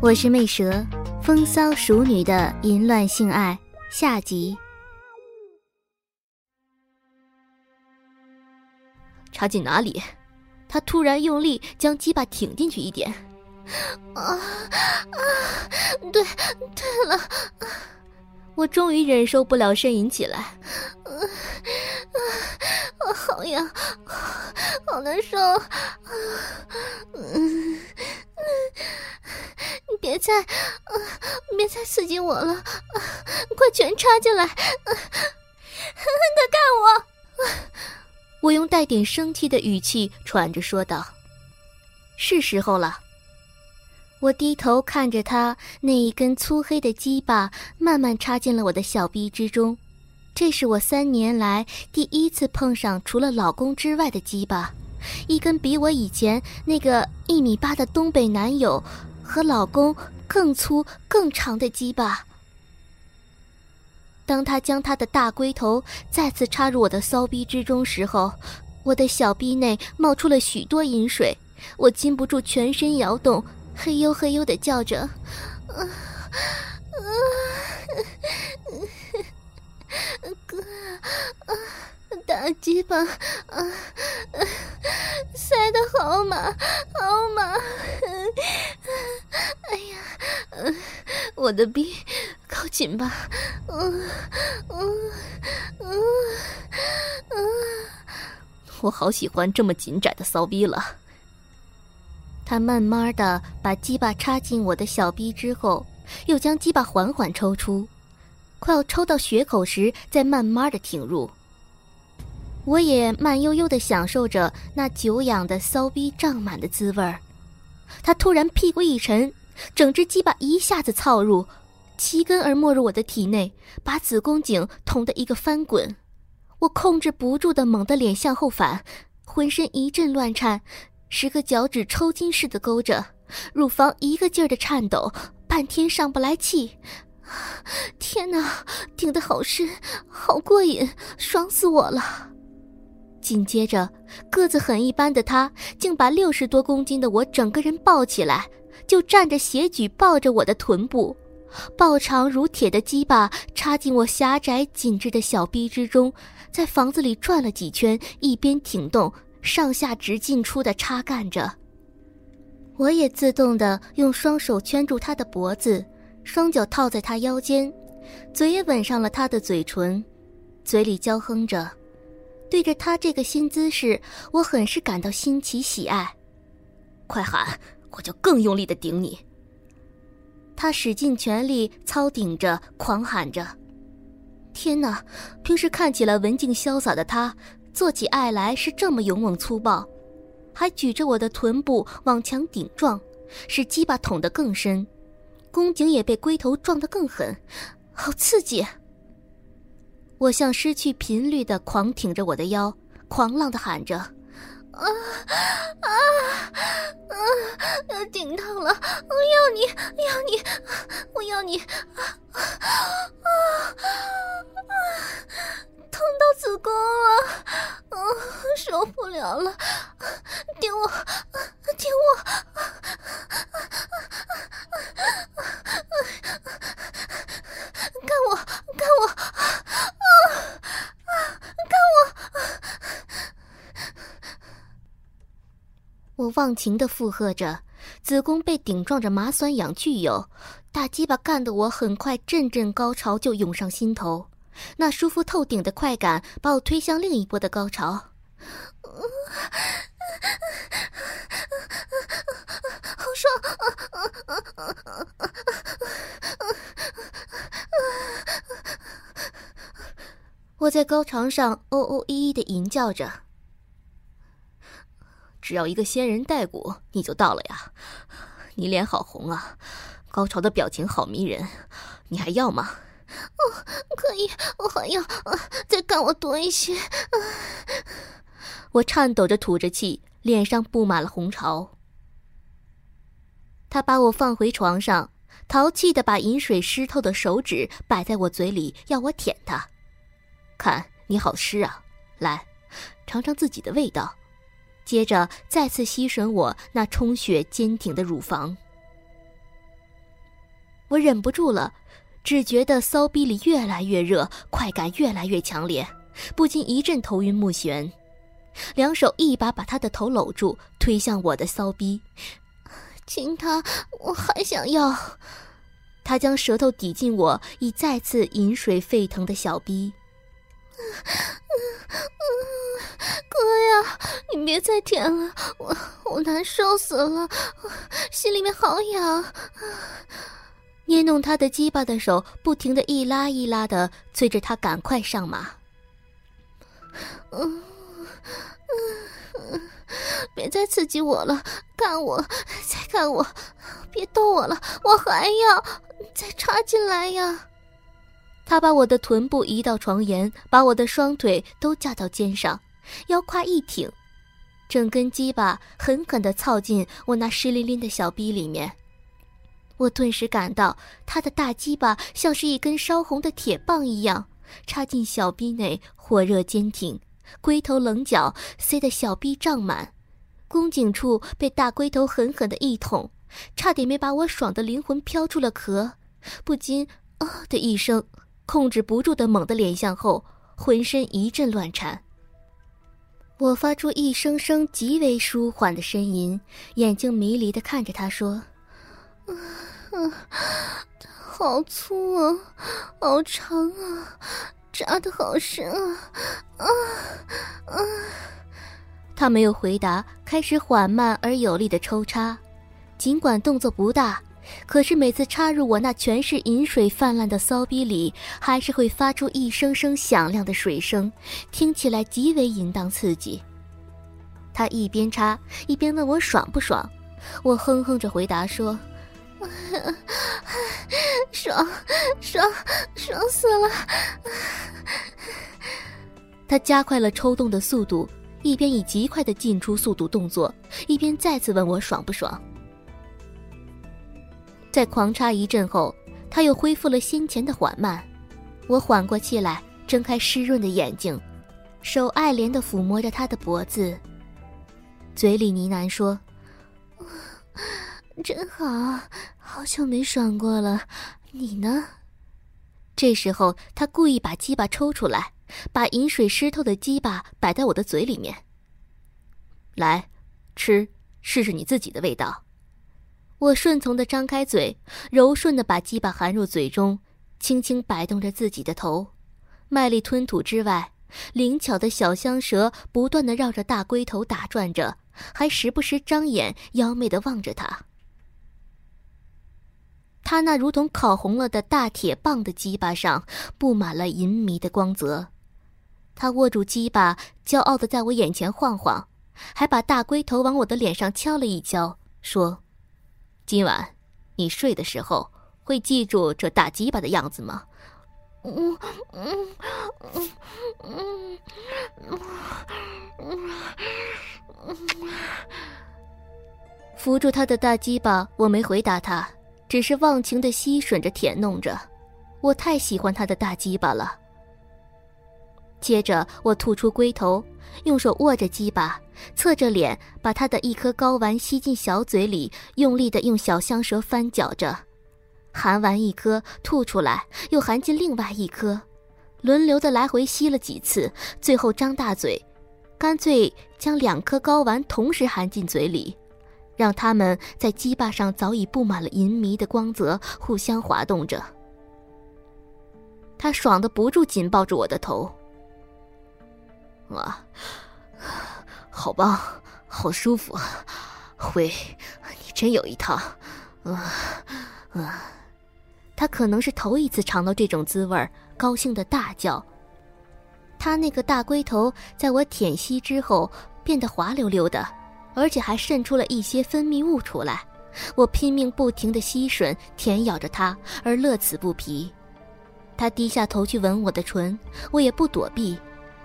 我是魅蛇，风骚熟女的淫乱性爱下集。插进哪里？他突然用力将鸡巴挺进去一点。啊啊！对对了，我终于忍受不了，呻吟起来。啊，好痒，好难受。啊嗯。你别再，别再刺激我了，快全插进来！狠狠的干我！我用带点生气的语气喘着说道：“是时候了。”我低头看着他那一根粗黑的鸡巴慢慢插进了我的小臂之中，这是我三年来第一次碰上除了老公之外的鸡巴，一根比我以前那个一米八的东北男友。和老公更粗更长的鸡巴。当他将他的大龟头再次插入我的骚逼之中时候，我的小逼内冒出了许多饮水，我禁不住全身摇动，嘿呦嘿呦的叫着，啊啊，哥啊，大鸡巴啊，塞得好满好满。哎呀我的逼，靠紧吧！嗯嗯嗯嗯，我好喜欢这么紧窄的骚逼了。他慢慢的把鸡巴插进我的小逼之后，又将鸡巴缓缓抽出，快要抽到血口时，再慢慢的挺入。我也慢悠悠的享受着那久仰的骚逼胀满的滋味儿。他突然屁股一沉。整只鸡巴一下子操入，齐根而没入我的体内，把子宫颈捅得一个翻滚。我控制不住的猛地脸向后反，浑身一阵乱颤，十个脚趾抽筋似的勾着，乳房一个劲儿的颤抖，半天上不来气。天哪，顶得好深，好过瘾，爽死我了！紧接着，个子很一般的他，竟把六十多公斤的我整个人抱起来。就站着斜举抱着我的臀部，抱长如铁的鸡巴插进我狭窄紧致的小臂之中，在房子里转了几圈，一边挺动，上下直进出的插干着。我也自动的用双手圈住他的脖子，双脚套在他腰间，嘴也吻上了他的嘴唇，嘴里娇哼着。对着他这个新姿势，我很是感到新奇喜爱。快喊！我就更用力的顶你。他使尽全力操顶着，狂喊着：“天哪！平时看起来文静潇洒的他，做起爱来是这么勇猛粗暴，还举着我的臀部往墙顶撞，使鸡巴捅得更深，宫颈也被龟头撞得更狠，好刺激！”我像失去频率的狂挺着我的腰，狂浪的喊着。啊啊啊！顶到了！我要你，要你，我要你！啊啊啊！痛到子宫了，啊，受不了了！顶我，顶我！干我，干我！啊啊！干我！我忘情的附和着，子宫被顶撞着麻酸痒具有，大鸡巴干得我很快阵阵高潮就涌上心头，那舒服透顶的快感把我推向另一波的高潮。好爽！我在高床上哦哦一一的吟叫着。只要一个仙人带骨，你就到了呀！你脸好红啊，高潮的表情好迷人，你还要吗？哦，可以，我还要，再干我多一些。我颤抖着吐着气，脸上布满了红潮。他把我放回床上，淘气的把饮水湿透的手指摆在我嘴里，要我舔它。看你好湿啊，来，尝尝自己的味道。接着再次吸吮我那充血坚挺的乳房。我忍不住了，只觉得骚逼里越来越热，快感越来越强烈，不禁一阵头晕目眩。两手一把把他的头搂住，推向我的骚逼，亲他，我还想要。他将舌头抵进我已再次饮水沸腾的小逼。哥呀，你别再舔了，我我难受死了，心里面好痒。捏弄他的鸡巴的手不停的一拉一拉的催着他赶快上马。嗯嗯，别再刺激我了，看我，再看我，别逗我了，我还要再插进来呀。他把我的臀部移到床沿，把我的双腿都架到肩上，腰胯一挺，整根鸡巴狠狠的操进我那湿淋淋的小逼里面。我顿时感到他的大鸡巴像是一根烧红的铁棒一样，插进小逼内，火热坚挺，龟头棱角塞得小逼胀满，宫颈处被大龟头狠狠的一捅，差点没把我爽的灵魂飘出了壳，不禁啊的一声，控制不住的猛地脸向后，浑身一阵乱颤。我发出一声声极为舒缓的呻吟，眼睛迷离的看着他说。嗯，好粗啊，好长啊，扎的好深啊，啊啊！他没有回答，开始缓慢而有力的抽插，尽管动作不大，可是每次插入我那全是饮水泛滥的骚逼里，还是会发出一声声响亮的水声，听起来极为淫荡刺激。他一边插一边问我爽不爽，我哼哼着回答说。爽，爽，爽死了！他加快了抽动的速度，一边以极快的进出速度动作，一边再次问我爽不爽。在狂插一阵后，他又恢复了先前的缓慢。我缓过气来，睁开湿润的眼睛，手爱怜的抚摸着他的脖子，嘴里呢喃说。真好，好久没爽过了。你呢？这时候，他故意把鸡巴抽出来，把饮水湿透的鸡巴摆在我的嘴里面。来，吃，试试你自己的味道。我顺从的张开嘴，柔顺的把鸡巴含入嘴中，轻轻摆动着自己的头，卖力吞吐之外，灵巧的小香舌不断的绕着大龟头打转着，还时不时张眼妖媚的望着他。他那如同烤红了的大铁棒的鸡巴上布满了淫迷的光泽，他握住鸡巴，骄傲的在我眼前晃晃，还把大龟头往我的脸上敲了一敲，说：“今晚你睡的时候会记住这大鸡巴的样子吗？”嗯嗯嗯嗯嗯嗯嗯，扶住他的大鸡巴，我没回答他。只是忘情的吸吮着、舔弄着，我太喜欢他的大鸡巴了。接着，我吐出龟头，用手握着鸡巴，侧着脸，把他的一颗睾丸吸进小嘴里，用力的用小香舌翻搅着，含完一颗吐出来，又含进另外一颗，轮流的来回吸了几次，最后张大嘴，干脆将两颗睾丸同时含进嘴里。让他们在鸡巴上早已布满了淫迷的光泽，互相滑动着。他爽的不住，紧抱住我的头。哇，好棒，好舒服，辉，你真有一套。啊啊！他可能是头一次尝到这种滋味，高兴的大叫。他那个大龟头在我舔吸之后变得滑溜溜的。而且还渗出了一些分泌物出来，我拼命不停地吸吮、舔咬着它，而乐此不疲。他低下头去吻我的唇，我也不躲避，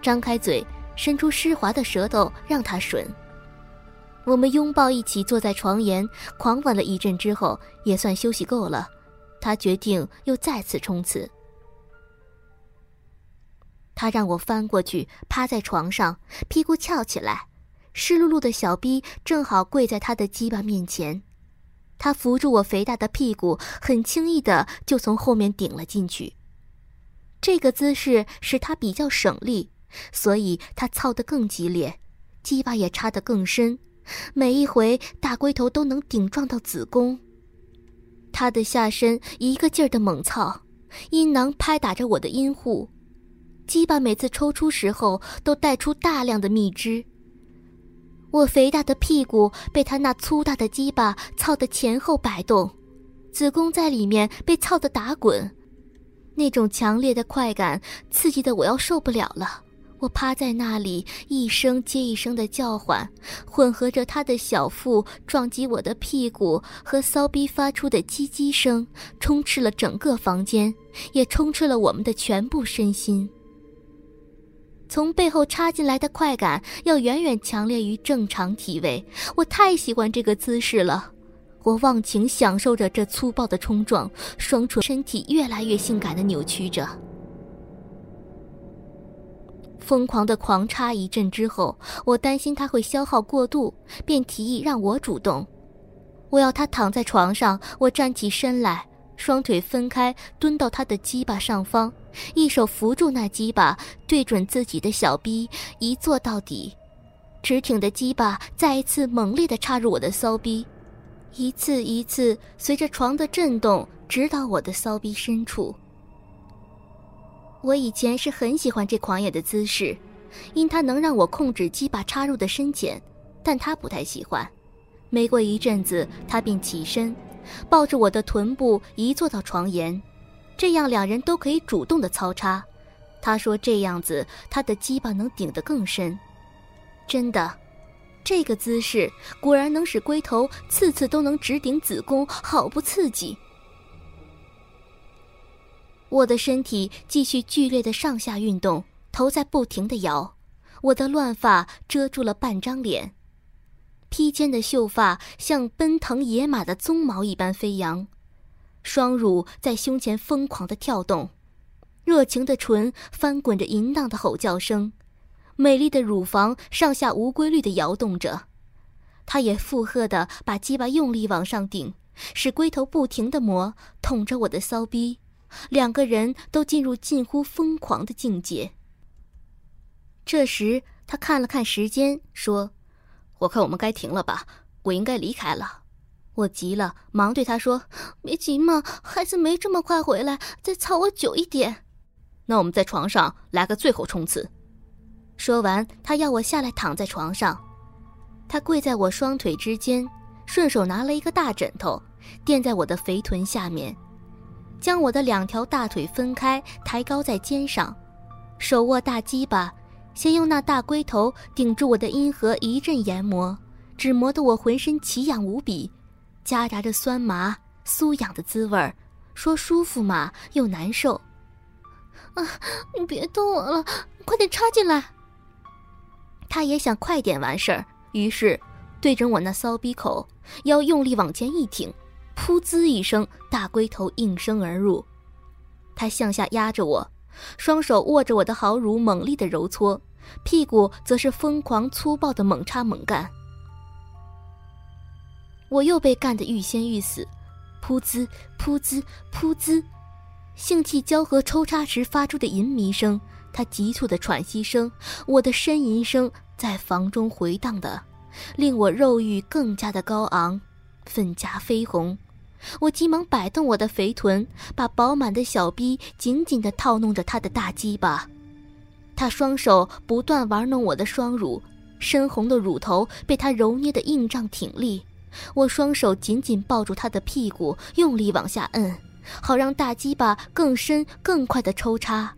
张开嘴，伸出湿滑的舌头让他吮。我们拥抱一起坐在床沿，狂吻了一阵之后，也算休息够了。他决定又再次冲刺。他让我翻过去，趴在床上，屁股翘起来，湿漉漉的小臂正好跪在他的鸡巴面前。他扶住我肥大的屁股，很轻易的就从后面顶了进去。这个姿势使他比较省力，所以他操得更激烈，鸡巴也插得更深，每一回大龟头都能顶撞到子宫。他的下身一个劲儿的猛操，阴囊拍打着我的阴户，鸡巴每次抽出时候都带出大量的蜜汁。我肥大的屁股被他那粗大的鸡巴操得前后摆动，子宫在里面被操得打滚，那种强烈的快感刺激的我要受不了了。我趴在那里，一声接一声的叫唤，混合着他的小腹撞击我的屁股和骚逼发出的叽叽声，充斥了整个房间，也充斥了我们的全部身心。从背后插进来的快感要远远强烈于正常体位，我太喜欢这个姿势了。我忘情享受着这粗暴的冲撞，双唇身体越来越性感的扭曲着。疯狂的狂插一阵之后，我担心他会消耗过度，便提议让我主动。我要他躺在床上，我站起身来。双腿分开，蹲到他的鸡巴上方，一手扶住那鸡巴，对准自己的小逼，一坐到底。直挺的鸡巴再一次猛烈地插入我的骚逼，一次一次随着床的震动，直到我的骚逼深处。我以前是很喜欢这狂野的姿势，因它能让我控制鸡巴插入的深浅，但他不太喜欢。没过一阵子，他便起身。抱着我的臀部一坐到床沿，这样两人都可以主动的操插。他说这样子他的鸡巴能顶得更深。真的，这个姿势果然能使龟头次次都能直顶子宫，好不刺激。我的身体继续剧烈的上下运动，头在不停的摇，我的乱发遮住了半张脸。披肩的秀发像奔腾野马的鬃毛一般飞扬，双乳在胸前疯狂的跳动，热情的唇翻滚着淫荡的吼叫声，美丽的乳房上下无规律的摇动着，他也附和的把鸡巴用力往上顶，使龟头不停的磨捅着我的骚逼，两个人都进入近乎疯狂的境界。这时他看了看时间，说。我看我们该停了吧，我应该离开了。我急了，忙对他说：“别急嘛，孩子没这么快回来，再操我久一点。”那我们在床上来个最后冲刺。说完，他要我下来躺在床上。他跪在我双腿之间，顺手拿了一个大枕头垫在我的肥臀下面，将我的两条大腿分开，抬高在肩上，手握大鸡巴。先用那大龟头顶住我的阴核一阵研磨，只磨得我浑身奇痒无比，夹杂着酸麻、酥痒的滋味儿，说舒服嘛又难受。啊，你别动我了，快点插进来。他也想快点完事儿，于是对准我那骚逼口，腰用力往前一挺，噗滋一声，大龟头应声而入。他向下压着我。双手握着我的好乳，猛力的揉搓，屁股则是疯狂粗暴的猛插猛干。我又被干得欲仙欲死，噗滋噗滋噗滋，性气交合抽插时发出的淫迷声，他急促的喘息声，我的呻吟声在房中回荡的，令我肉欲更加的高昂，粉颊绯红。我急忙摆动我的肥臀，把饱满的小臂紧紧地套弄着他的大鸡巴。他双手不断玩弄我的双乳，深红的乳头被他揉捏得硬胀挺立。我双手紧紧抱住他的屁股，用力往下摁，好让大鸡巴更深更快的抽插。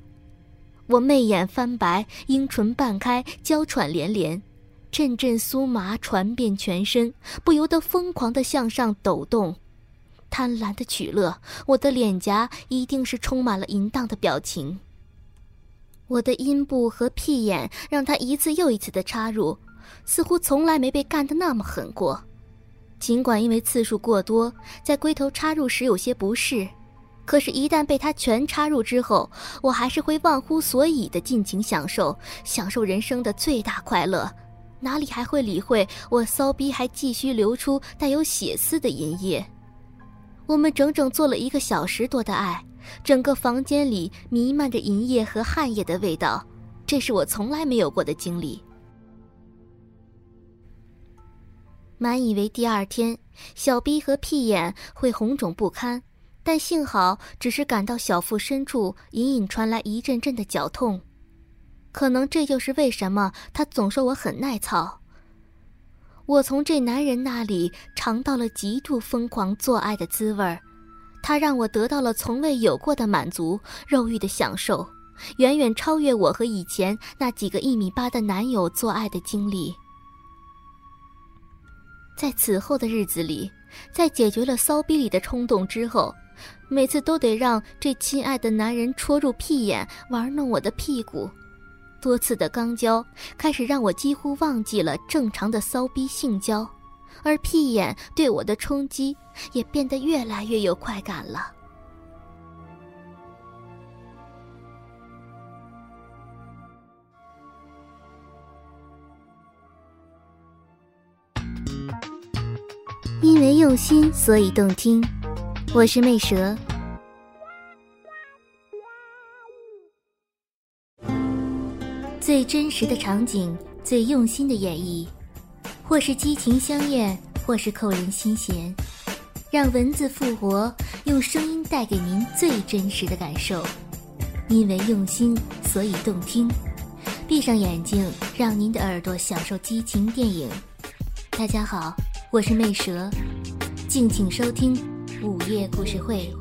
我媚眼翻白，阴唇半开，娇喘连连。阵阵酥麻传遍全身，不由得疯狂地向上抖动，贪婪的取乐。我的脸颊一定是充满了淫荡的表情。我的阴部和屁眼让他一次又一次的插入，似乎从来没被干得那么狠过。尽管因为次数过多，在龟头插入时有些不适，可是，一旦被他全插入之后，我还是会忘乎所以的尽情享受，享受人生的最大快乐，哪里还会理会我骚逼还继续流出带有血丝的银液？我们整整做了一个小时多的爱。整个房间里弥漫着银液和汗液的味道，这是我从来没有过的经历。满以为第二天小逼和屁眼会红肿不堪，但幸好只是感到小腹深处隐隐传来一阵阵的绞痛，可能这就是为什么他总说我很耐操。我从这男人那里尝到了极度疯狂做爱的滋味儿。他让我得到了从未有过的满足，肉欲的享受，远远超越我和以前那几个一米八的男友做爱的经历。在此后的日子里，在解决了骚逼里的冲动之后，每次都得让这亲爱的男人戳入屁眼，玩弄我的屁股，多次的肛交开始让我几乎忘记了正常的骚逼性交。而屁眼对我的冲击也变得越来越有快感了。因为用心，所以动听。我是魅蛇，最真实的场景，最用心的演绎。或是激情相艳，或是扣人心弦，让文字复活，用声音带给您最真实的感受。因为用心，所以动听。闭上眼睛，让您的耳朵享受激情电影。大家好，我是魅蛇，敬请收听午夜故事会。